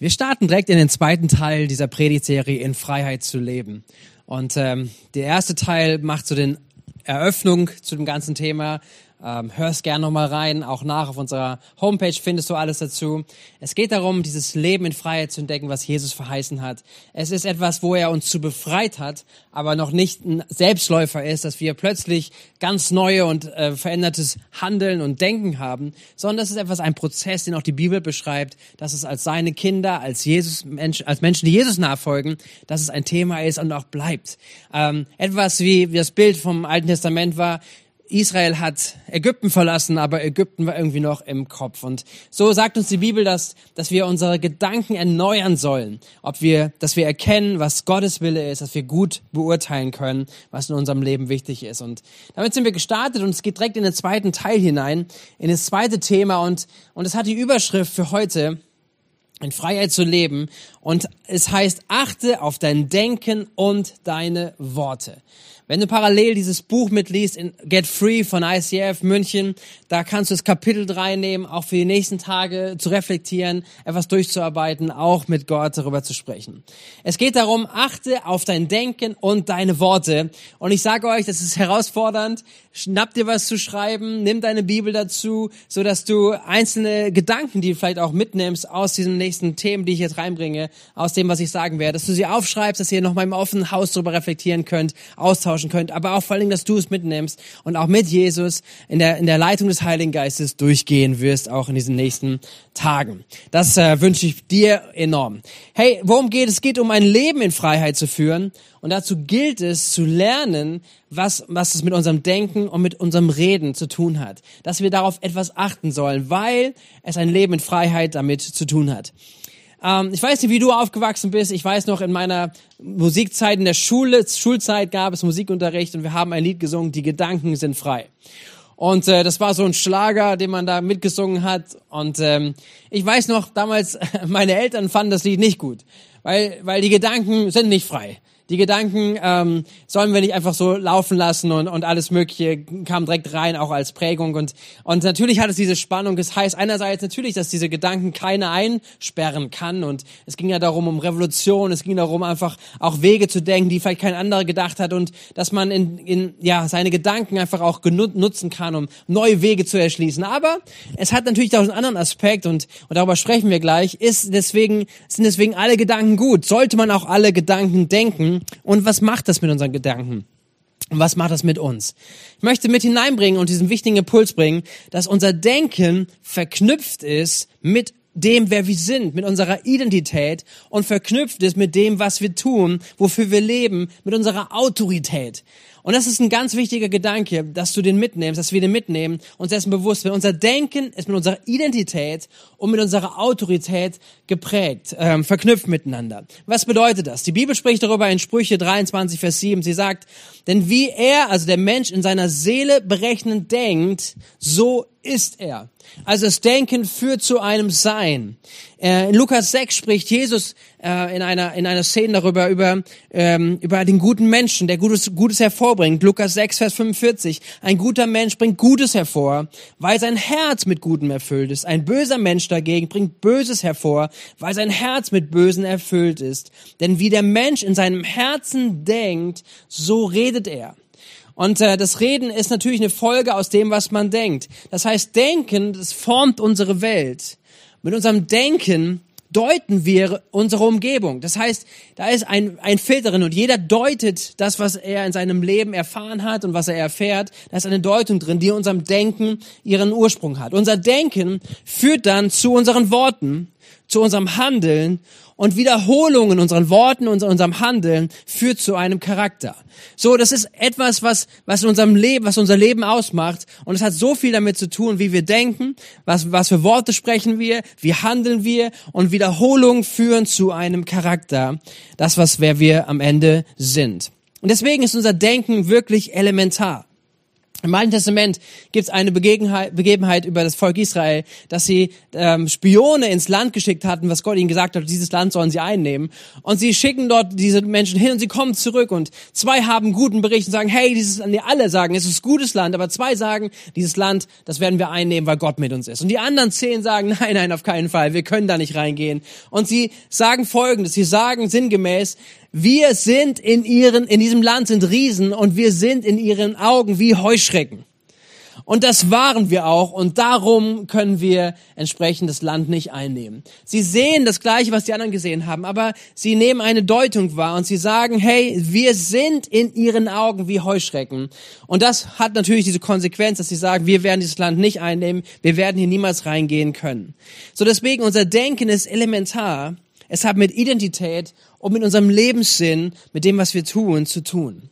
Wir starten direkt in den zweiten Teil dieser Predigtserie in Freiheit zu leben. Und ähm, der erste Teil macht so den Eröffnung zu dem ganzen Thema. Ähm, hörst gerne nochmal rein, auch nach auf unserer Homepage findest du alles dazu. Es geht darum, dieses Leben in Freiheit zu entdecken, was Jesus verheißen hat. Es ist etwas, wo er uns zu befreit hat, aber noch nicht ein Selbstläufer ist, dass wir plötzlich ganz neue und äh, verändertes Handeln und Denken haben, sondern das ist etwas, ein Prozess, den auch die Bibel beschreibt, dass es als seine Kinder, als Jesus, Mensch, als Menschen, die Jesus nachfolgen, dass es ein Thema ist und auch bleibt. Ähm, etwas wie, wie das Bild vom Alten Testament war, Israel hat Ägypten verlassen, aber Ägypten war irgendwie noch im Kopf. Und so sagt uns die Bibel, dass, dass wir unsere Gedanken erneuern sollen. Ob wir, dass wir erkennen, was Gottes Wille ist, dass wir gut beurteilen können, was in unserem Leben wichtig ist. Und damit sind wir gestartet und es geht direkt in den zweiten Teil hinein, in das zweite Thema. Und, und es hat die Überschrift für heute, in Freiheit zu leben. Und es heißt, achte auf dein Denken und deine Worte. Wenn du parallel dieses Buch mitliest in Get Free von ICF München, da kannst du das Kapitel 3 nehmen, auch für die nächsten Tage zu reflektieren, etwas durchzuarbeiten, auch mit Gott darüber zu sprechen. Es geht darum, achte auf dein Denken und deine Worte. Und ich sage euch, das ist herausfordernd. Schnapp dir was zu schreiben, nimm deine Bibel dazu, so dass du einzelne Gedanken, die du vielleicht auch mitnimmst aus diesen nächsten Themen, die ich jetzt reinbringe, aus dem, was ich sagen werde, dass du sie aufschreibst, dass ihr noch mal im offenen Haus darüber reflektieren könnt, austauschen austauschen könnt, aber auch vor allen dass du es mitnimmst und auch mit Jesus in der, in der Leitung des Heiligen Geistes durchgehen wirst, auch in diesen nächsten Tagen. Das äh, wünsche ich dir enorm. Hey, worum geht es? Es geht um ein Leben in Freiheit zu führen und dazu gilt es zu lernen, was, was es mit unserem Denken und mit unserem Reden zu tun hat. Dass wir darauf etwas achten sollen, weil es ein Leben in Freiheit damit zu tun hat. Ähm, ich weiß nicht, wie du aufgewachsen bist. Ich weiß noch, in meiner Musikzeit, in der Schule, Schulzeit gab es Musikunterricht und wir haben ein Lied gesungen, Die Gedanken sind frei. Und äh, das war so ein Schlager, den man da mitgesungen hat. Und ähm, ich weiß noch, damals, meine Eltern fanden das Lied nicht gut, weil, weil die Gedanken sind nicht frei. Die Gedanken ähm, sollen wir nicht einfach so laufen lassen und, und alles Mögliche kam direkt rein, auch als Prägung. Und, und natürlich hat es diese Spannung. Es heißt einerseits natürlich, dass diese Gedanken keiner einsperren kann. Und es ging ja darum, um Revolution. Es ging darum, einfach auch Wege zu denken, die vielleicht kein anderer gedacht hat. Und dass man in, in, ja, seine Gedanken einfach auch nutzen kann, um neue Wege zu erschließen. Aber es hat natürlich auch einen anderen Aspekt und, und darüber sprechen wir gleich. Ist deswegen, sind deswegen alle Gedanken gut? Sollte man auch alle Gedanken denken? Und was macht das mit unseren Gedanken? Und was macht das mit uns? Ich möchte mit hineinbringen und diesen wichtigen Impuls bringen, dass unser Denken verknüpft ist mit dem, wer wir sind, mit unserer Identität und verknüpft ist mit dem, was wir tun, wofür wir leben, mit unserer Autorität. Und das ist ein ganz wichtiger Gedanke, dass du den mitnimmst, dass wir den mitnehmen, uns dessen bewusst werden. Unser Denken ist mit unserer Identität und mit unserer Autorität geprägt, ähm, verknüpft miteinander. Was bedeutet das? Die Bibel spricht darüber in Sprüche 23, Vers 7. Sie sagt, denn wie er, also der Mensch in seiner Seele berechnend denkt, so ist er. Also das Denken führt zu einem Sein. Äh, in Lukas 6 spricht Jesus äh, in einer in einer Szene darüber über ähm, über den guten Menschen, der Gutes Gutes hervorbringt. Lukas 6 Vers 45: Ein guter Mensch bringt Gutes hervor, weil sein Herz mit Gutem erfüllt ist. Ein böser Mensch dagegen bringt Böses hervor, weil sein Herz mit Bösen erfüllt ist. Denn wie der Mensch in seinem Herzen denkt, so redet er. Und äh, das Reden ist natürlich eine Folge aus dem, was man denkt. Das heißt, Denken, das formt unsere Welt. Mit unserem Denken deuten wir unsere Umgebung. Das heißt, da ist ein, ein Filter drin und jeder deutet das, was er in seinem Leben erfahren hat und was er erfährt. Da ist eine Deutung drin, die in unserem Denken ihren Ursprung hat. Unser Denken führt dann zu unseren Worten, zu unserem Handeln und Wiederholung in unseren Worten und unserem Handeln führt zu einem Charakter. So, das ist etwas, was, was in unserem Leben, was unser Leben ausmacht. Und es hat so viel damit zu tun, wie wir denken, was, was für Worte sprechen wir, wie handeln wir und Wiederholungen führen zu einem Charakter. Das, was wer wir am Ende sind. Und deswegen ist unser Denken wirklich elementar. Im Alten Testament gibt es eine Begebenheit, über das Volk Israel, dass sie ähm, Spione ins Land geschickt hatten, was Gott ihnen gesagt hat, dieses Land sollen sie einnehmen. Und sie schicken dort diese Menschen hin und sie kommen zurück und zwei haben guten Bericht und sagen, hey, dieses Land, alle sagen, es ist gutes Land, aber zwei sagen, dieses Land, das werden wir einnehmen, weil Gott mit uns ist. Und die anderen zehn sagen, nein, nein, auf keinen Fall, wir können da nicht reingehen. Und sie sagen Folgendes, sie sagen sinngemäß, wir sind in ihren, in diesem Land sind Riesen und wir sind in ihren Augen wie Heuschrecken. Und das waren wir auch und darum können wir entsprechend das Land nicht einnehmen. Sie sehen das Gleiche, was die anderen gesehen haben, aber sie nehmen eine Deutung wahr und sie sagen, hey, wir sind in ihren Augen wie Heuschrecken. Und das hat natürlich diese Konsequenz, dass sie sagen, wir werden dieses Land nicht einnehmen, wir werden hier niemals reingehen können. So deswegen unser Denken ist elementar. Es hat mit Identität und mit unserem Lebenssinn, mit dem, was wir tun, zu tun.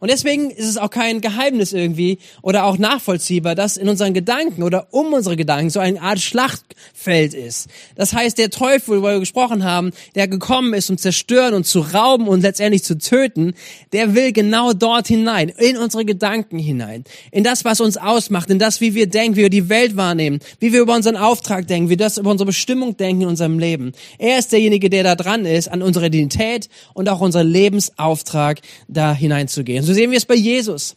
Und deswegen ist es auch kein Geheimnis irgendwie oder auch nachvollziehbar, dass in unseren Gedanken oder um unsere Gedanken so eine Art Schlachtfeld ist. Das heißt, der Teufel, worüber wir gesprochen haben, der gekommen ist, um zerstören und zu rauben und letztendlich zu töten, der will genau dort hinein, in unsere Gedanken hinein, in das, was uns ausmacht, in das, wie wir denken, wie wir die Welt wahrnehmen, wie wir über unseren Auftrag denken, wie wir das über unsere Bestimmung denken in unserem Leben. Er ist derjenige, der da dran ist, an unsere Identität und auch unseren Lebensauftrag da hineinzugehen. So sehen wir es bei Jesus.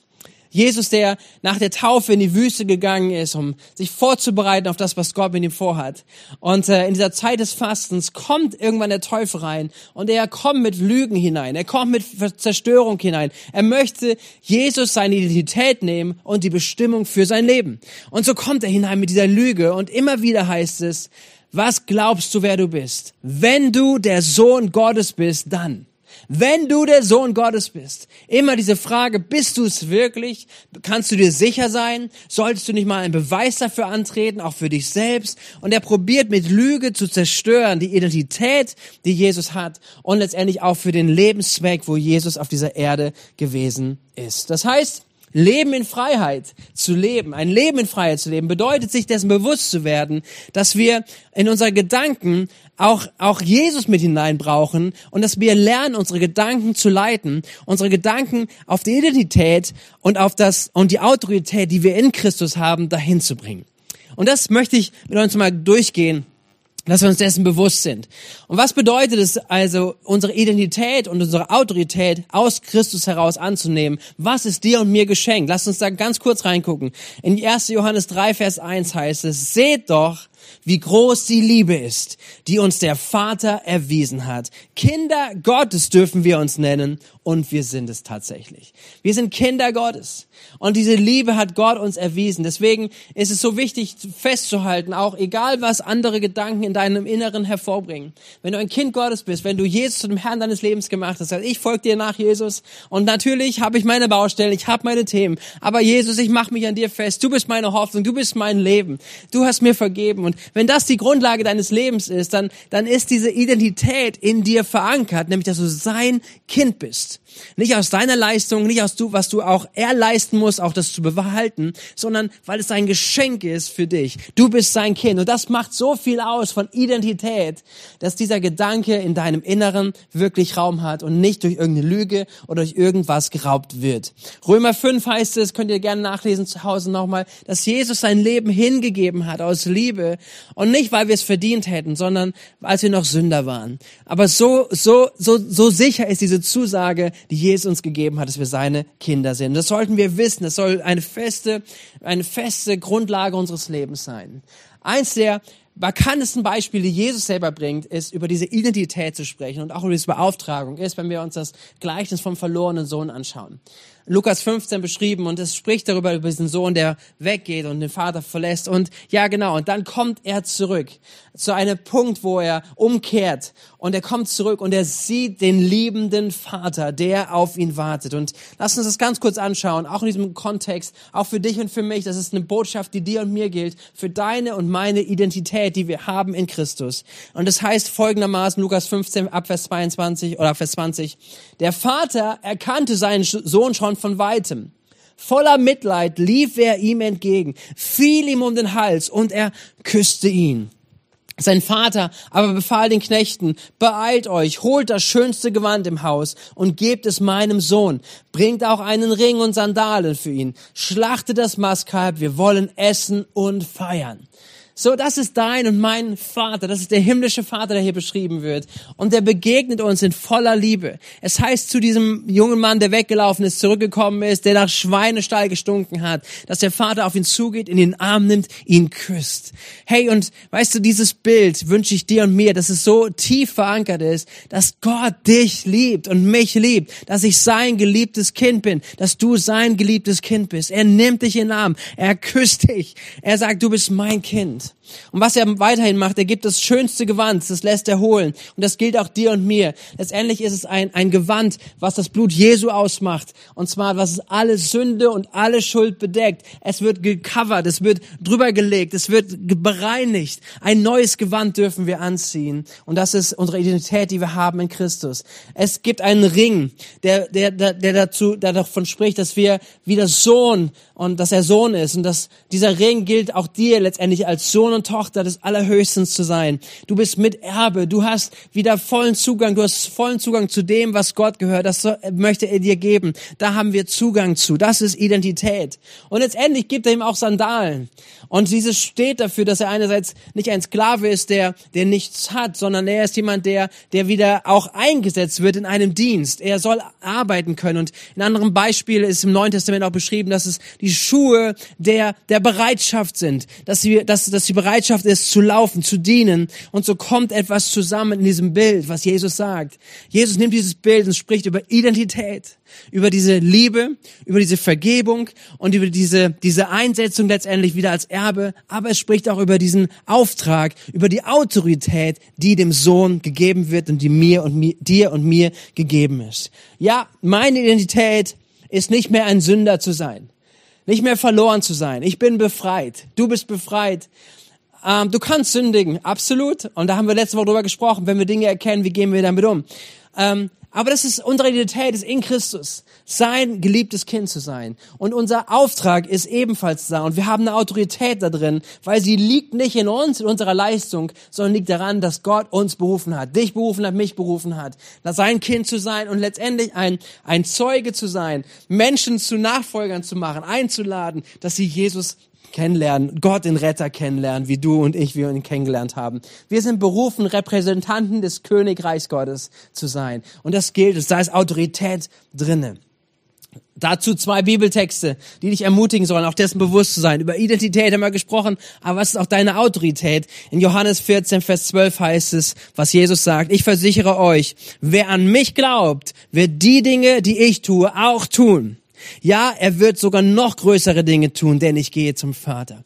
Jesus, der nach der Taufe in die Wüste gegangen ist, um sich vorzubereiten auf das, was Gott mit ihm vorhat. Und äh, in dieser Zeit des Fastens kommt irgendwann der Teufel rein und er kommt mit Lügen hinein, er kommt mit Zerstörung hinein. Er möchte Jesus seine Identität nehmen und die Bestimmung für sein Leben. Und so kommt er hinein mit dieser Lüge und immer wieder heißt es, was glaubst du, wer du bist? Wenn du der Sohn Gottes bist, dann. Wenn du der Sohn Gottes bist, immer diese Frage, bist du es wirklich? Kannst du dir sicher sein? Solltest du nicht mal einen Beweis dafür antreten, auch für dich selbst? Und er probiert mit Lüge zu zerstören die Identität, die Jesus hat und letztendlich auch für den Lebenszweck, wo Jesus auf dieser Erde gewesen ist. Das heißt, Leben in Freiheit zu leben, ein Leben in Freiheit zu leben, bedeutet sich dessen bewusst zu werden, dass wir in unsere Gedanken auch, auch Jesus mit hinein brauchen und dass wir lernen, unsere Gedanken zu leiten, unsere Gedanken auf die Identität und auf das, und die Autorität, die wir in Christus haben, dahin zu bringen. Und das möchte ich mit uns mal durchgehen dass wir uns dessen bewusst sind. Und was bedeutet es also, unsere Identität und unsere Autorität aus Christus heraus anzunehmen? Was ist dir und mir geschenkt? Lass uns da ganz kurz reingucken. In 1. Johannes 3, Vers 1 heißt es, seht doch, wie groß die Liebe ist, die uns der Vater erwiesen hat. Kinder Gottes dürfen wir uns nennen und wir sind es tatsächlich. Wir sind Kinder Gottes und diese Liebe hat Gott uns erwiesen. Deswegen ist es so wichtig festzuhalten, auch egal was andere Gedanken in deinem Inneren hervorbringen. Wenn du ein Kind Gottes bist, wenn du Jesus zu dem Herrn deines Lebens gemacht hast, also ich folge dir nach Jesus und natürlich habe ich meine Baustellen, ich habe meine Themen, aber Jesus, ich mache mich an dir fest. Du bist meine Hoffnung, du bist mein Leben. Du hast mir vergeben und wenn das die Grundlage deines Lebens ist, dann dann ist diese Identität in dir verankert, nämlich dass du sein Kind bist. Nicht aus deiner Leistung, nicht aus du, was du auch erleisten musst, auch das zu behalten, sondern weil es ein Geschenk ist für dich. Du bist sein Kind und das macht so viel aus von Identität, dass dieser Gedanke in deinem Inneren wirklich Raum hat und nicht durch irgendeine Lüge oder durch irgendwas geraubt wird. Römer 5 heißt es, könnt ihr gerne nachlesen zu Hause nochmal, dass Jesus sein Leben hingegeben hat aus Liebe und nicht, weil wir es verdient hätten, sondern als wir noch Sünder waren. Aber so, so, so, so sicher ist diese Zusage, die Jesus uns gegeben hat, dass wir seine Kinder sind. Das sollten wir wissen. Das soll eine feste, eine feste Grundlage unseres Lebens sein. Eins der markantesten Beispiele, die Jesus selber bringt, ist über diese Identität zu sprechen und auch über diese Beauftragung ist, wenn wir uns das Gleichnis vom verlorenen Sohn anschauen. Lukas 15 beschrieben und es spricht darüber über diesen Sohn, der weggeht und den Vater verlässt. Und ja genau. Und dann kommt er zurück zu einem Punkt, wo er umkehrt und er kommt zurück und er sieht den liebenden Vater, der auf ihn wartet und lass uns das ganz kurz anschauen, auch in diesem Kontext, auch für dich und für mich, das ist eine Botschaft, die dir und mir gilt, für deine und meine Identität, die wir haben in Christus und das heißt folgendermaßen Lukas 15 ab Vers 22 oder Vers 20, der Vater erkannte seinen Sohn schon von weitem. Voller Mitleid lief er ihm entgegen, fiel ihm um den Hals und er küsste ihn. Sein Vater aber befahl den Knechten, beeilt euch, holt das schönste Gewand im Haus und gebt es meinem Sohn. Bringt auch einen Ring und Sandalen für ihn. Schlachtet das Mastkalb, wir wollen essen und feiern. So, das ist dein und mein Vater. Das ist der himmlische Vater, der hier beschrieben wird. Und der begegnet uns in voller Liebe. Es heißt zu diesem jungen Mann, der weggelaufen ist, zurückgekommen ist, der nach Schweinestall gestunken hat, dass der Vater auf ihn zugeht, in den Arm nimmt, ihn küsst. Hey, und weißt du, dieses Bild wünsche ich dir und mir, dass es so tief verankert ist, dass Gott dich liebt und mich liebt, dass ich sein geliebtes Kind bin, dass du sein geliebtes Kind bist. Er nimmt dich in den Arm, er küsst dich, er sagt, du bist mein Kind. Und was er weiterhin macht, er gibt das schönste Gewand, das lässt er holen. Und das gilt auch dir und mir. Letztendlich ist es ein, ein Gewand, was das Blut Jesu ausmacht. Und zwar, was alle Sünde und alle Schuld bedeckt. Es wird gecovert, es wird drüber gelegt, es wird bereinigt. Ein neues Gewand dürfen wir anziehen. Und das ist unsere Identität, die wir haben in Christus. Es gibt einen Ring, der, der, der, der dazu, der davon spricht, dass wir wie das Sohn und dass er Sohn ist und dass dieser Ring gilt auch dir letztendlich als Sohn und Tochter des Allerhöchsten zu sein. Du bist Miterbe, du hast wieder vollen Zugang, du hast vollen Zugang zu dem, was Gott gehört, das möchte er dir geben. Da haben wir Zugang zu, das ist Identität. Und letztendlich gibt er ihm auch Sandalen. Und dieses steht dafür, dass er einerseits nicht ein Sklave ist, der, der nichts hat, sondern er ist jemand, der, der wieder auch eingesetzt wird in einem Dienst. Er soll arbeiten können. Und in anderem Beispiel ist im Neuen Testament auch beschrieben, dass es die Schuhe der, der Bereitschaft sind, dass, wir, dass, dass die Bereitschaft ist, zu laufen, zu dienen. Und so kommt etwas zusammen in diesem Bild, was Jesus sagt. Jesus nimmt dieses Bild und spricht über Identität, über diese Liebe, über diese Vergebung und über diese, diese Einsetzung letztendlich wieder als Erbe. Aber es spricht auch über diesen Auftrag, über die Autorität, die dem Sohn gegeben wird und die mir und mir, dir und mir gegeben ist. Ja, meine Identität ist nicht mehr ein Sünder zu sein nicht mehr verloren zu sein. Ich bin befreit. Du bist befreit. Ähm, du kannst sündigen, absolut. Und da haben wir letzte Woche drüber gesprochen. Wenn wir Dinge erkennen, wie gehen wir damit um? Ähm, aber das ist unsere Identität, ist in Christus, sein geliebtes Kind zu sein. Und unser Auftrag ist ebenfalls da. Und wir haben eine Autorität da drin, weil sie liegt nicht in uns, in unserer Leistung, sondern liegt daran, dass Gott uns berufen hat, dich berufen hat, mich berufen hat, sein Kind zu sein und letztendlich ein, ein Zeuge zu sein, Menschen zu Nachfolgern zu machen, einzuladen, dass sie Jesus kennenlernen, Gott den Retter kennenlernen, wie du und ich, wir ihn kennengelernt haben. Wir sind berufen, Repräsentanten des Königreichs Gottes zu sein. Und das gilt, es da ist Autorität drinne. Dazu zwei Bibeltexte, die dich ermutigen sollen, auch dessen bewusst zu sein. Über Identität haben wir gesprochen, aber was ist auch deine Autorität? In Johannes 14, Vers 12 heißt es, was Jesus sagt, ich versichere euch, wer an mich glaubt, wird die Dinge, die ich tue, auch tun. Ja, er wird sogar noch größere Dinge tun, denn ich gehe zum Vater.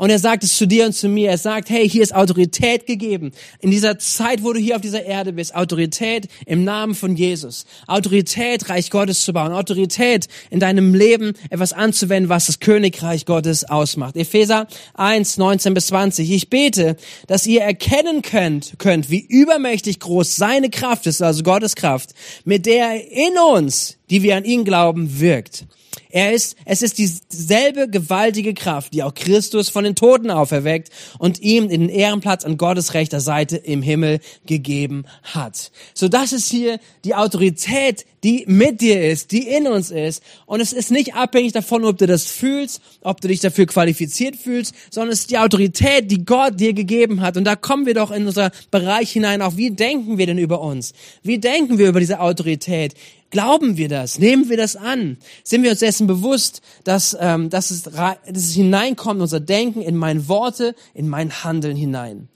Und er sagt es zu dir und zu mir. Er sagt, hey, hier ist Autorität gegeben. In dieser Zeit, wo du hier auf dieser Erde bist, Autorität im Namen von Jesus. Autorität, Reich Gottes zu bauen. Autorität in deinem Leben etwas anzuwenden, was das Königreich Gottes ausmacht. Epheser 1, 19 bis 20. Ich bete, dass ihr erkennen könnt, könnt, wie übermächtig groß seine Kraft ist, also Gottes Kraft, mit der er in uns, die wir an ihn glauben, wirkt. Er ist, es ist dieselbe gewaltige Kraft, die auch Christus von den Toten auferweckt und ihm den Ehrenplatz an Gottes rechter Seite im Himmel gegeben hat. So, das ist hier die Autorität, die mit dir ist, die in uns ist. Und es ist nicht abhängig davon, ob du das fühlst, ob du dich dafür qualifiziert fühlst, sondern es ist die Autorität, die Gott dir gegeben hat. Und da kommen wir doch in unser Bereich hinein. Auch wie denken wir denn über uns? Wie denken wir über diese Autorität? Glauben wir das? Nehmen wir das an? Sind wir uns dessen bewusst, dass, ähm, dass, es, dass es hineinkommt, unser Denken in meine Worte, in mein Handeln hinein?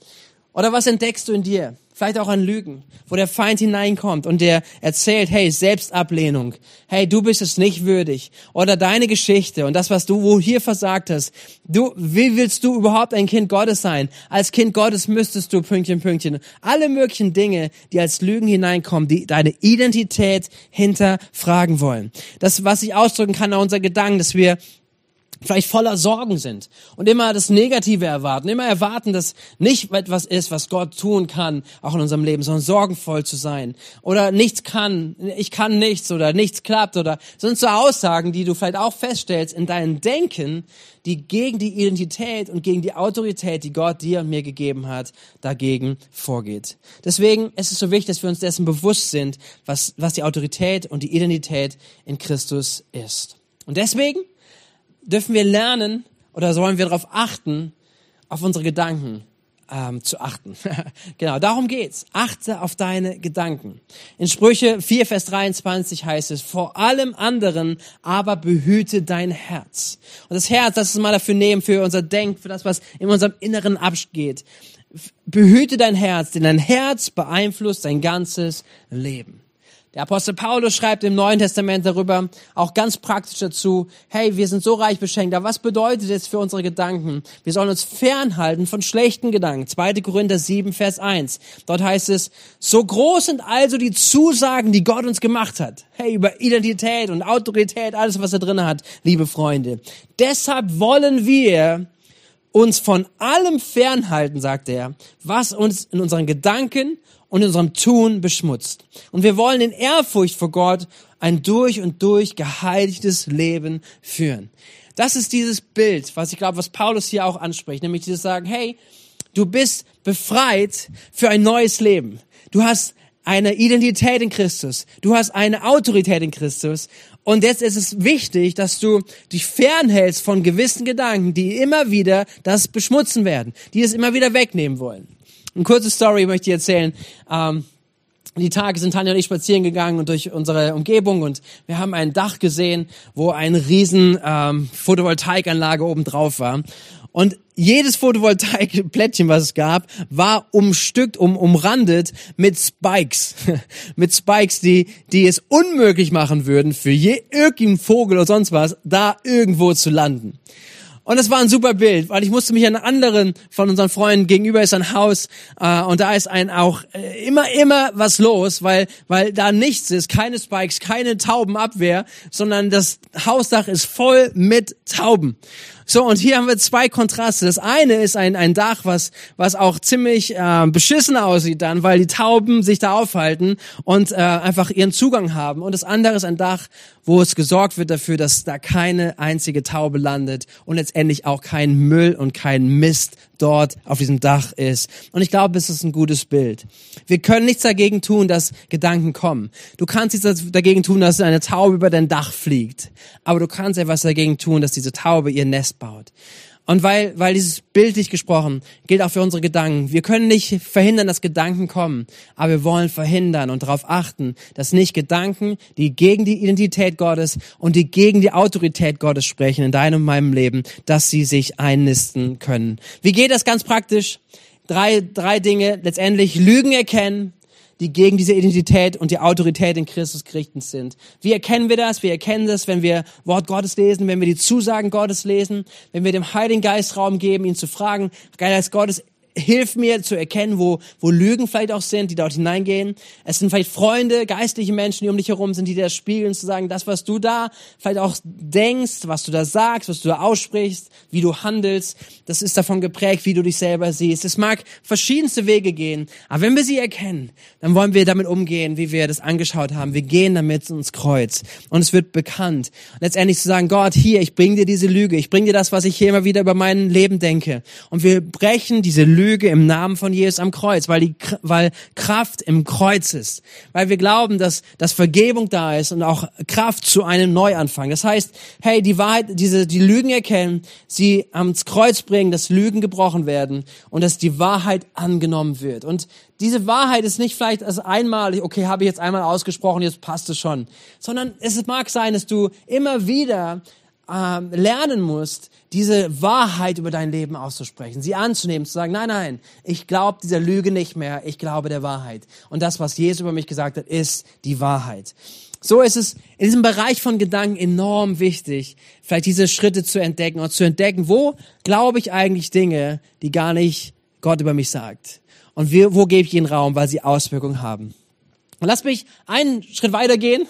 Oder was entdeckst du in dir? Vielleicht auch an Lügen, wo der Feind hineinkommt und der erzählt, hey, Selbstablehnung, hey, du bist es nicht würdig oder deine Geschichte und das, was du wo hier versagt hast. Du, wie willst du überhaupt ein Kind Gottes sein? Als Kind Gottes müsstest du Pünktchen, Pünktchen. Alle möglichen Dinge, die als Lügen hineinkommen, die deine Identität hinterfragen wollen. Das, was ich ausdrücken kann, unser Gedanken, dass wir vielleicht voller Sorgen sind und immer das Negative erwarten, immer erwarten, dass nicht etwas ist, was Gott tun kann, auch in unserem Leben, sondern sorgenvoll zu sein oder nichts kann, ich kann nichts oder nichts klappt oder sind so Aussagen, die du vielleicht auch feststellst in deinem Denken, die gegen die Identität und gegen die Autorität, die Gott dir und mir gegeben hat, dagegen vorgeht. Deswegen ist es so wichtig, dass wir uns dessen bewusst sind, was, was die Autorität und die Identität in Christus ist. Und deswegen dürfen wir lernen oder sollen wir darauf achten, auf unsere Gedanken ähm, zu achten. genau, darum geht's. Achte auf deine Gedanken. In Sprüche 4, Vers 23 heißt es, vor allem anderen aber behüte dein Herz. Und das Herz, das ist mal dafür nehmen, für unser Denk, für das, was in unserem Inneren abgeht. Behüte dein Herz, denn dein Herz beeinflusst dein ganzes Leben. Der Apostel Paulus schreibt im Neuen Testament darüber auch ganz praktisch dazu, hey, wir sind so reich beschenkt, aber was bedeutet das für unsere Gedanken? Wir sollen uns fernhalten von schlechten Gedanken. 2. Korinther 7, Vers 1. Dort heißt es, so groß sind also die Zusagen, die Gott uns gemacht hat. Hey, über Identität und Autorität, alles, was er drin hat, liebe Freunde. Deshalb wollen wir uns von allem fernhalten, sagt er, was uns in unseren Gedanken und in unserem Tun beschmutzt. Und wir wollen in Ehrfurcht vor Gott ein durch und durch geheiligtes Leben führen. Das ist dieses Bild, was ich glaube, was Paulus hier auch anspricht, nämlich dieses sagen, hey, du bist befreit für ein neues Leben. Du hast eine Identität in Christus. Du hast eine Autorität in Christus. Und jetzt ist es wichtig, dass du dich fernhältst von gewissen Gedanken, die immer wieder das beschmutzen werden, die es immer wieder wegnehmen wollen. Eine kurze Story möchte ich erzählen. Ähm, die Tage sind Tanja und ich spazieren gegangen und durch unsere Umgebung und wir haben ein Dach gesehen, wo eine riesen ähm, Photovoltaikanlage oben drauf war. Und jedes Photovoltaikplättchen, was es gab, war umstückt, um, umrandet mit Spikes. mit Spikes, die, die es unmöglich machen würden, für je, irgendeinen Vogel oder sonst was, da irgendwo zu landen. Und das war ein super Bild, weil ich musste mich an anderen von unseren Freunden gegenüber ist ein Haus äh, und da ist ein auch äh, immer immer was los, weil weil da nichts ist, keine Spikes, keine Taubenabwehr, sondern das Hausdach ist voll mit Tauben. So, und hier haben wir zwei Kontraste. Das eine ist ein, ein Dach, was, was auch ziemlich äh, beschissen aussieht dann, weil die Tauben sich da aufhalten und äh, einfach ihren Zugang haben. Und das andere ist ein Dach, wo es gesorgt wird dafür, dass da keine einzige Taube landet und letztendlich auch kein Müll und kein Mist dort auf diesem Dach ist. Und ich glaube, es ist ein gutes Bild. Wir können nichts dagegen tun, dass Gedanken kommen. Du kannst nichts dagegen tun, dass eine Taube über dein Dach fliegt. Aber du kannst etwas dagegen tun, dass diese Taube ihr Nest baut. Und weil, weil dieses bildlich gesprochen gilt auch für unsere Gedanken. Wir können nicht verhindern, dass Gedanken kommen, aber wir wollen verhindern und darauf achten, dass nicht Gedanken, die gegen die Identität Gottes und die gegen die Autorität Gottes sprechen in deinem und meinem Leben, dass sie sich einnisten können. Wie geht das ganz praktisch? Drei, drei Dinge. Letztendlich Lügen erkennen, die gegen diese Identität und die Autorität in Christus gerichtet sind. Wie erkennen wir das? Wir erkennen das, wenn wir Wort Gottes lesen, wenn wir die Zusagen Gottes lesen, wenn wir dem Heiligen Geist Raum geben, ihn zu fragen, Geist Gottes, hilf mir zu erkennen, wo, wo Lügen vielleicht auch sind, die dort hineingehen. Es sind vielleicht Freunde, geistliche Menschen, die um dich herum sind, die dir das spiegeln, zu sagen, das, was du da vielleicht auch denkst, was du da sagst, was du da aussprichst, wie du handelst, das ist davon geprägt, wie du dich selber siehst. Es mag verschiedenste Wege gehen, aber wenn wir sie erkennen, dann wollen wir damit umgehen, wie wir das angeschaut haben. Wir gehen damit ins Kreuz und es wird bekannt. Und letztendlich zu sagen, Gott, hier, ich bring dir diese Lüge, ich bring dir das, was ich hier immer wieder über mein Leben denke. Und wir brechen diese Lüge Lüge im Namen von Jesus am Kreuz, weil die, weil Kraft im Kreuz ist. Weil wir glauben, dass, dass Vergebung da ist und auch Kraft zu einem Neuanfang. Das heißt, hey, die Wahrheit, diese, die Lügen erkennen, sie ans Kreuz bringen, dass Lügen gebrochen werden und dass die Wahrheit angenommen wird. Und diese Wahrheit ist nicht vielleicht als einmalig, okay, habe ich jetzt einmal ausgesprochen, jetzt passt es schon, sondern es mag sein, dass du immer wieder ähm, lernen musst, diese Wahrheit über dein Leben auszusprechen, sie anzunehmen, zu sagen, nein, nein, ich glaube dieser Lüge nicht mehr, ich glaube der Wahrheit. Und das, was Jesus über mich gesagt hat, ist die Wahrheit. So ist es in diesem Bereich von Gedanken enorm wichtig, vielleicht diese Schritte zu entdecken und zu entdecken, wo glaube ich eigentlich Dinge, die gar nicht Gott über mich sagt. Und wo gebe ich ihnen Raum, weil sie Auswirkungen haben. Und lass mich einen Schritt weitergehen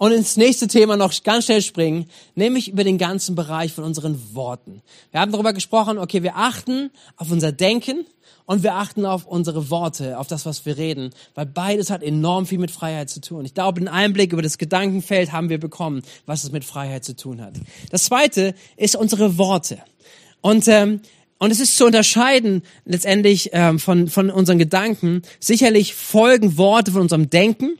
und ins nächste Thema noch ganz schnell springen, nämlich über den ganzen Bereich von unseren Worten. Wir haben darüber gesprochen, okay, wir achten auf unser Denken und wir achten auf unsere Worte, auf das, was wir reden, weil beides hat enorm viel mit Freiheit zu tun. Ich glaube, einen Einblick über das Gedankenfeld haben wir bekommen, was es mit Freiheit zu tun hat. Das zweite ist unsere Worte. Und ähm, und es ist zu unterscheiden letztendlich ähm, von, von unseren Gedanken. Sicherlich folgen Worte von unserem Denken,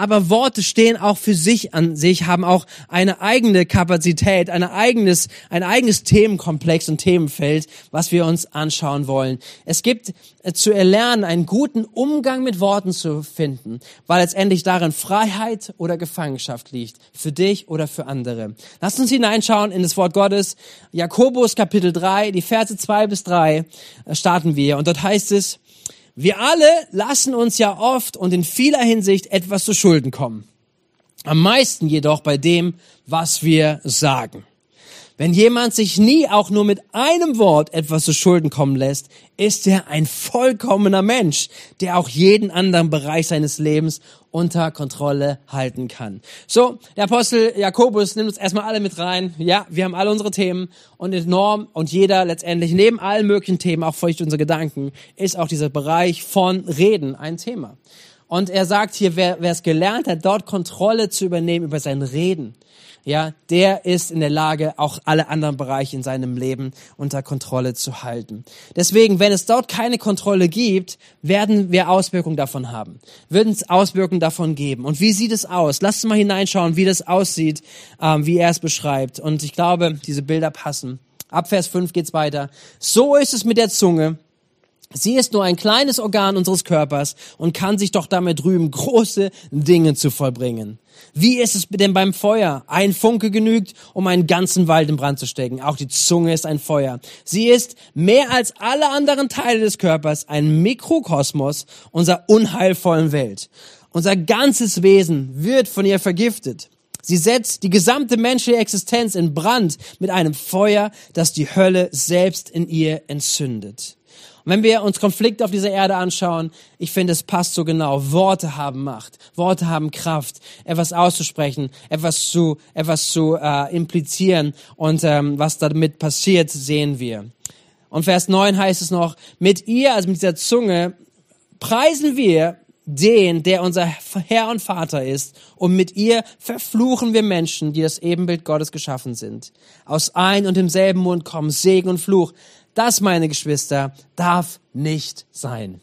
aber Worte stehen auch für sich an sich, haben auch eine eigene Kapazität, ein eigenes, ein eigenes Themenkomplex und Themenfeld, was wir uns anschauen wollen. Es gibt äh, zu erlernen, einen guten Umgang mit Worten zu finden, weil letztendlich darin Freiheit oder Gefangenschaft liegt, für dich oder für andere. Lasst uns hineinschauen in das Wort Gottes. Jakobus Kapitel 3, die Verse 2 bis 3 äh, starten wir. Und dort heißt es, wir alle lassen uns ja oft und in vieler Hinsicht etwas zu Schulden kommen. Am meisten jedoch bei dem, was wir sagen. Wenn jemand sich nie auch nur mit einem Wort etwas zu Schulden kommen lässt, ist er ein vollkommener Mensch, der auch jeden anderen Bereich seines Lebens unter Kontrolle halten kann. So, der Apostel Jakobus nimmt uns erstmal alle mit rein. Ja, wir haben alle unsere Themen und enorm und jeder letztendlich neben allen möglichen Themen, auch vielleicht unsere Gedanken, ist auch dieser Bereich von Reden ein Thema. Und er sagt hier, wer, wer es gelernt hat, dort Kontrolle zu übernehmen über sein Reden, ja, der ist in der Lage, auch alle anderen Bereiche in seinem Leben unter Kontrolle zu halten. Deswegen, wenn es dort keine Kontrolle gibt, werden wir Auswirkungen davon haben, würden es Auswirkungen davon geben. Und wie sieht es aus? Lasst uns mal hineinschauen, wie das aussieht, ähm, wie er es beschreibt. Und ich glaube, diese Bilder passen. Ab Vers 5 geht's weiter. So ist es mit der Zunge. Sie ist nur ein kleines Organ unseres Körpers und kann sich doch damit rühmen, große Dinge zu vollbringen. Wie ist es denn beim Feuer? Ein Funke genügt, um einen ganzen Wald in Brand zu stecken. Auch die Zunge ist ein Feuer. Sie ist mehr als alle anderen Teile des Körpers ein Mikrokosmos unserer unheilvollen Welt. Unser ganzes Wesen wird von ihr vergiftet. Sie setzt die gesamte menschliche Existenz in Brand mit einem Feuer, das die Hölle selbst in ihr entzündet. Und wenn wir uns Konflikte auf dieser Erde anschauen, ich finde, es passt so genau. Worte haben Macht. Worte haben Kraft, etwas auszusprechen, etwas zu, etwas zu äh, implizieren. Und ähm, was damit passiert, sehen wir. Und Vers 9 heißt es noch, mit ihr, also mit dieser Zunge, preisen wir den, der unser Herr und Vater ist, und mit ihr verfluchen wir Menschen, die das Ebenbild Gottes geschaffen sind. Aus ein und demselben Mund kommen Segen und Fluch. Das, meine Geschwister, darf nicht sein.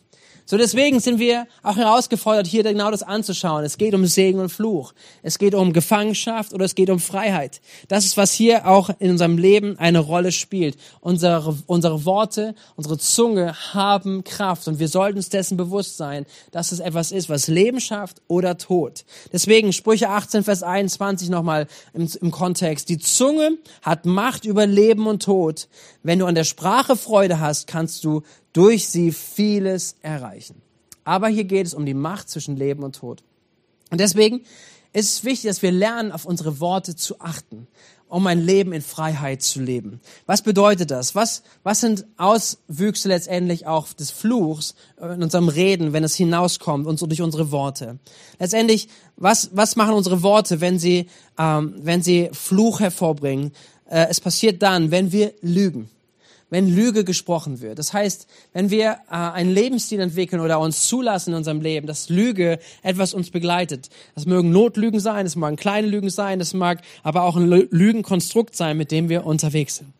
So deswegen sind wir auch herausgefordert, hier genau das anzuschauen. Es geht um Segen und Fluch. Es geht um Gefangenschaft oder es geht um Freiheit. Das ist, was hier auch in unserem Leben eine Rolle spielt. Unsere, unsere Worte, unsere Zunge haben Kraft und wir sollten uns dessen bewusst sein, dass es etwas ist, was Leben schafft oder Tod. Deswegen Sprüche 18, Vers 21 nochmal im, im Kontext. Die Zunge hat Macht über Leben und Tod. Wenn du an der Sprache Freude hast, kannst du durch sie vieles erreichen. Aber hier geht es um die Macht zwischen Leben und Tod. Und deswegen ist es wichtig, dass wir lernen, auf unsere Worte zu achten, um ein Leben in Freiheit zu leben. Was bedeutet das? Was, was sind Auswüchse letztendlich auch des Fluchs in unserem Reden, wenn es hinauskommt und so durch unsere Worte? Letztendlich, was, was machen unsere Worte, wenn sie, ähm, wenn sie Fluch hervorbringen? Äh, es passiert dann, wenn wir lügen wenn Lüge gesprochen wird. Das heißt, wenn wir äh, einen Lebensstil entwickeln oder uns zulassen in unserem Leben, dass Lüge etwas uns begleitet. Das mögen Notlügen sein, das mag kleine Lügen sein, das mag aber auch ein Lügenkonstrukt sein, mit dem wir unterwegs sind.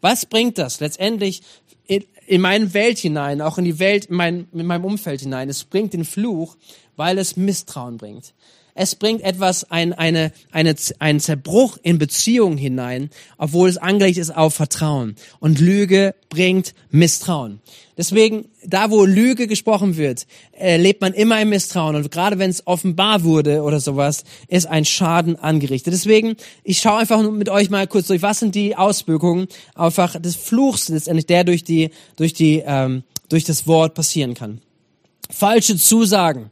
Was bringt das letztendlich in, in meine Welt hinein, auch in die Welt, in, mein, in meinem Umfeld hinein? Es bringt den Fluch, weil es Misstrauen bringt. Es bringt etwas, ein, eine, eine, einen Zerbruch in Beziehungen hinein, obwohl es angelegt ist auf Vertrauen. Und Lüge bringt Misstrauen. Deswegen, da wo Lüge gesprochen wird, äh, lebt man immer im Misstrauen. Und gerade wenn es offenbar wurde oder sowas, ist ein Schaden angerichtet. Deswegen, ich schaue einfach mit euch mal kurz durch, was sind die Auswirkungen einfach des Fluchs letztendlich, der durch die, durch die, ähm, durch das Wort passieren kann. Falsche Zusagen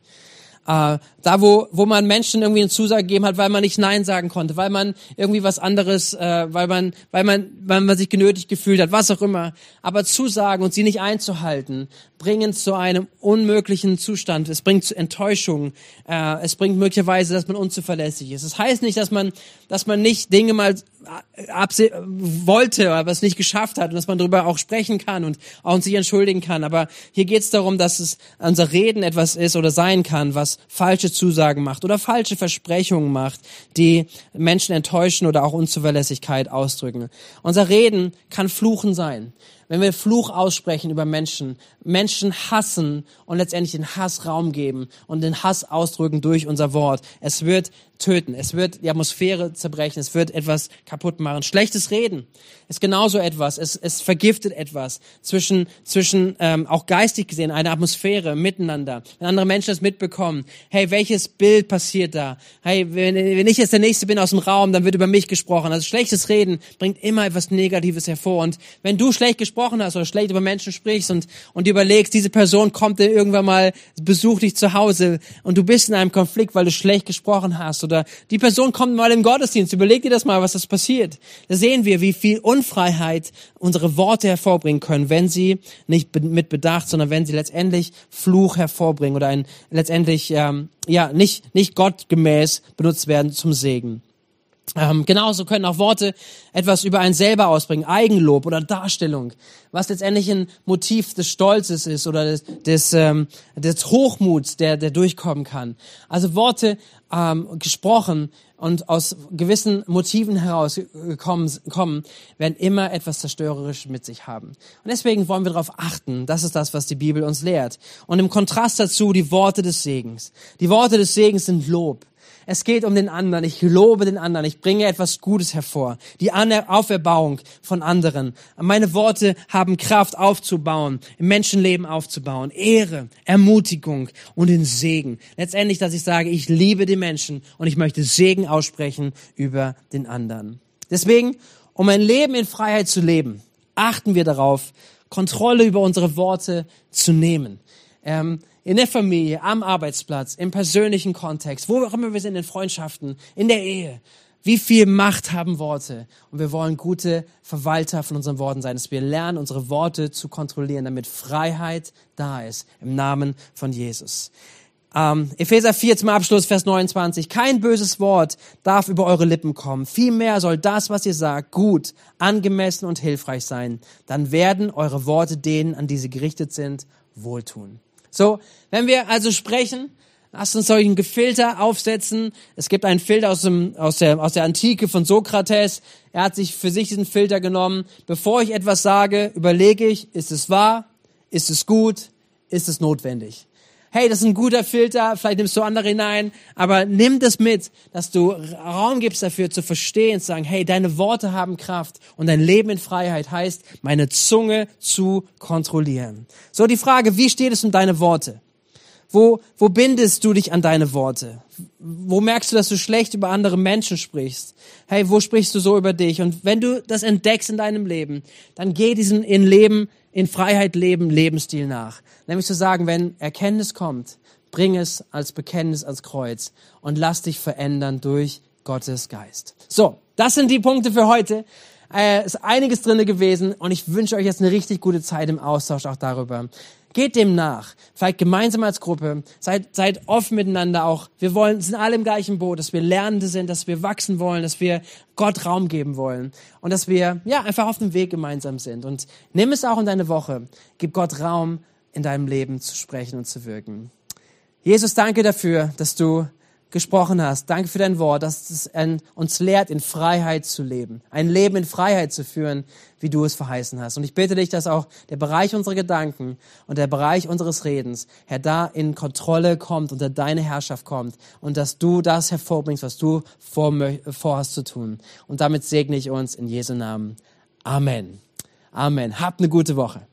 Äh, da, wo, wo man Menschen irgendwie eine Zusage gegeben hat, weil man nicht Nein sagen konnte, weil man irgendwie was anderes, äh, weil man, weil man, weil man sich genötigt gefühlt hat, was auch immer. Aber Zusagen und sie nicht einzuhalten, bringen zu einem unmöglichen Zustand. Es bringt zu Enttäuschung. Äh, es bringt möglicherweise, dass man unzuverlässig ist. Das heißt nicht, dass man, dass man nicht Dinge mal wollte, aber es nicht geschafft hat und dass man darüber auch sprechen kann und auch sich entschuldigen kann. Aber hier geht es darum, dass es unser Reden etwas ist oder sein kann, was Zusagen macht oder falsche Versprechungen macht, die Menschen enttäuschen oder auch Unzuverlässigkeit ausdrücken. Unser Reden kann Fluchen sein wenn wir Fluch aussprechen über Menschen, Menschen hassen und letztendlich den Hass Raum geben und den Hass ausdrücken durch unser Wort. Es wird töten, es wird die Atmosphäre zerbrechen, es wird etwas kaputt machen. Schlechtes Reden ist genauso etwas, es, es vergiftet etwas zwischen, zwischen ähm, auch geistig gesehen, eine Atmosphäre miteinander. Wenn andere Menschen das mitbekommen, hey, welches Bild passiert da? Hey, wenn, wenn ich jetzt der Nächste bin aus dem Raum, dann wird über mich gesprochen. Also schlechtes Reden bringt immer etwas Negatives hervor. Und wenn du schlecht gesprochen hast oder schlecht über Menschen sprichst und, und überlegst, diese Person kommt dir irgendwann mal, besucht dich zu Hause und du bist in einem Konflikt, weil du schlecht gesprochen hast oder die Person kommt mal im Gottesdienst, überleg dir das mal, was das passiert. Da sehen wir, wie viel Unfreiheit unsere Worte hervorbringen können, wenn sie nicht mit Bedacht, sondern wenn sie letztendlich Fluch hervorbringen oder ein letztendlich ähm, ja nicht nicht gottgemäß benutzt werden zum Segen. Ähm, genauso können auch Worte etwas über einen selber ausbringen, Eigenlob oder Darstellung, was letztendlich ein Motiv des Stolzes ist oder des, des, ähm, des Hochmuts, der, der durchkommen kann. Also Worte ähm, gesprochen und aus gewissen Motiven herausgekommen kommen, werden immer etwas Zerstörerisches mit sich haben. Und deswegen wollen wir darauf achten. Das ist das, was die Bibel uns lehrt. Und im Kontrast dazu die Worte des Segens. Die Worte des Segens sind Lob. Es geht um den anderen. Ich lobe den anderen. Ich bringe etwas Gutes hervor. Die Auferbauung von anderen. Meine Worte haben Kraft aufzubauen, im Menschenleben aufzubauen. Ehre, Ermutigung und den Segen. Letztendlich, dass ich sage, ich liebe die Menschen und ich möchte Segen aussprechen über den anderen. Deswegen, um ein Leben in Freiheit zu leben, achten wir darauf, Kontrolle über unsere Worte zu nehmen. Ähm, in der Familie, am Arbeitsplatz, im persönlichen Kontext, wo auch immer wir sind, in Freundschaften, in der Ehe. Wie viel Macht haben Worte? Und wir wollen gute Verwalter von unseren Worten sein, dass wir lernen, unsere Worte zu kontrollieren, damit Freiheit da ist, im Namen von Jesus. Ähm, Epheser 4 zum Abschluss, Vers 29. Kein böses Wort darf über eure Lippen kommen. Vielmehr soll das, was ihr sagt, gut, angemessen und hilfreich sein. Dann werden eure Worte denen, an die sie gerichtet sind, wohltun. So, wenn wir also sprechen, lasst uns solchen Gefilter aufsetzen. Es gibt einen Filter aus, dem, aus, der, aus der Antike von Sokrates. Er hat sich für sich diesen Filter genommen. Bevor ich etwas sage, überlege ich, ist es wahr? Ist es gut? Ist es notwendig? Hey, das ist ein guter Filter, vielleicht nimmst du andere hinein, aber nimm das mit, dass du Raum gibst dafür zu verstehen, zu sagen, hey, deine Worte haben Kraft und dein Leben in Freiheit heißt, meine Zunge zu kontrollieren. So die Frage, wie steht es um deine Worte? Wo, wo bindest du dich an deine Worte? Wo merkst du, dass du schlecht über andere Menschen sprichst? Hey, wo sprichst du so über dich? Und wenn du das entdeckst in deinem Leben, dann geh diesem in Leben, in Freiheit leben, Lebensstil nach. Nämlich zu sagen, wenn Erkenntnis kommt, bring es als Bekenntnis ans Kreuz und lass dich verändern durch Gottes Geist. So, das sind die Punkte für heute. Äh, ist einiges drinne gewesen und ich wünsche euch jetzt eine richtig gute Zeit im Austausch auch darüber. Geht dem nach. Vielleicht gemeinsam als Gruppe. Seid, seid offen miteinander auch. Wir wollen, sind alle im gleichen Boot, dass wir Lernende sind, dass wir wachsen wollen, dass wir Gott Raum geben wollen. Und dass wir, ja, einfach auf dem Weg gemeinsam sind. Und nimm es auch in deine Woche. Gib Gott Raum, in deinem Leben zu sprechen und zu wirken. Jesus, danke dafür, dass du gesprochen hast. Danke für dein Wort, dass es uns lehrt, in Freiheit zu leben. Ein Leben in Freiheit zu führen, wie du es verheißen hast. Und ich bitte dich, dass auch der Bereich unserer Gedanken und der Bereich unseres Redens, Herr, da in Kontrolle kommt, unter deine Herrschaft kommt und dass du das hervorbringst, was du vorhast zu tun. Und damit segne ich uns in Jesu Namen. Amen. Amen. Habt eine gute Woche.